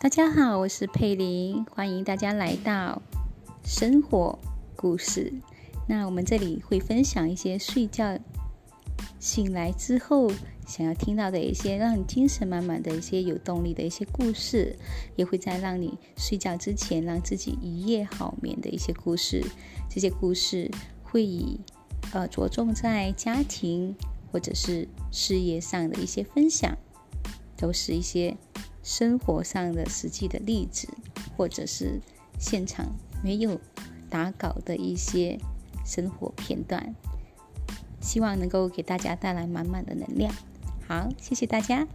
大家好，我是佩玲，欢迎大家来到生活故事。那我们这里会分享一些睡觉醒来之后想要听到的一些让你精神满满的一些有动力的一些故事，也会在让你睡觉之前让自己一夜好眠的一些故事。这些故事会以呃着重在家庭或者是事业上的一些分享，都是一些。生活上的实际的例子，或者是现场没有打稿的一些生活片段，希望能够给大家带来满满的能量。好，谢谢大家。